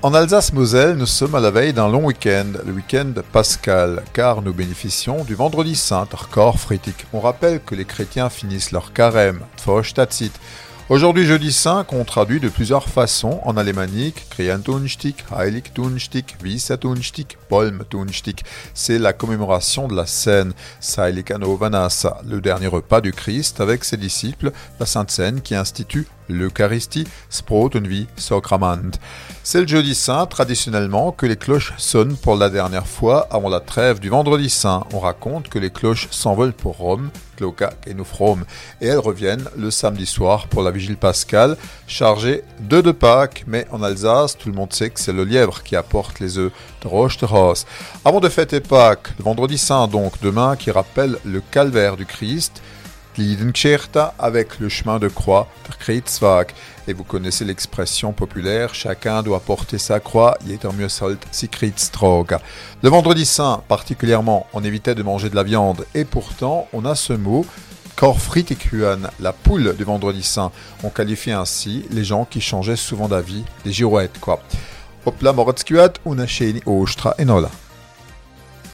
en Alsace-Moselle, nous sommes à la veille d'un long week-end, le week-end pascal, car nous bénéficions du vendredi saint, corps fritique. On rappelle que les chrétiens finissent leur carême, Tfoshtatzit. Aujourd'hui, jeudi saint, qu'on traduit de plusieurs façons en alémanique, Kriantunchtik, Heiligtunchtik, Visatunchtik, Polmtunchtik. C'est la commémoration de la scène, le dernier repas du Christ avec ses disciples, la Sainte Seine qui institue l'Eucharistie, Sprotenvi Socramant. C'est le jeudi saint, traditionnellement, que les cloches sonnent pour la dernière fois avant la trêve du vendredi saint. On raconte que les cloches s'envolent pour Rome, Cloca et Nufrom, et elles reviennent le samedi soir pour la vigile pascale, chargée d'œufs de Pâques, mais en Alsace, tout le monde sait que c'est le lièvre qui apporte les œufs de Roche de Ross. Avant de fêter Pâques, le vendredi saint donc, demain, qui rappelle le calvaire du Christ, avec le chemin de croix, der Et vous connaissez l'expression populaire, chacun doit porter sa croix, Le vendredi saint, particulièrement, on évitait de manger de la viande, et pourtant, on a ce mot, Korfritikuan, la poule du vendredi saint. On qualifie ainsi les gens qui changeaient souvent d'avis, les girouettes, quoi. Hopla moratskuat, una ostra enola.